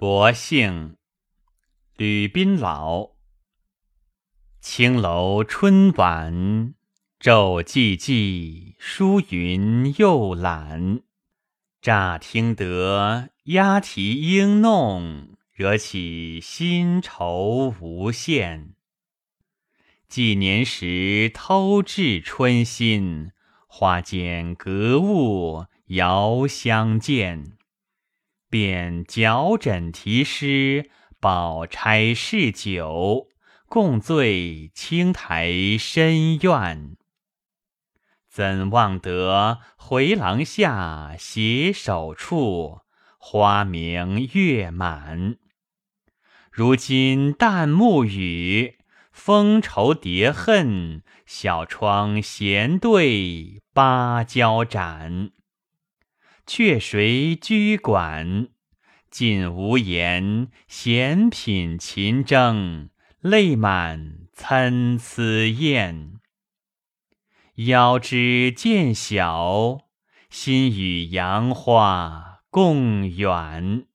薄幸，吕宾老。青楼春晚，昼寂寂，疏云又懒。乍听得鸦啼莺弄，惹起新愁无限。几年时偷至春心，花间格物遥相见。便矫枕题诗，宝钗试酒，共醉青苔深院。怎望得回廊下，携手处，花明月满。如今旦暮雨，风愁叠恨，小窗闲对芭蕉盏。却谁居馆？尽无言。闲品琴筝，泪满参差砚。遥知渐晓，心与杨花共远。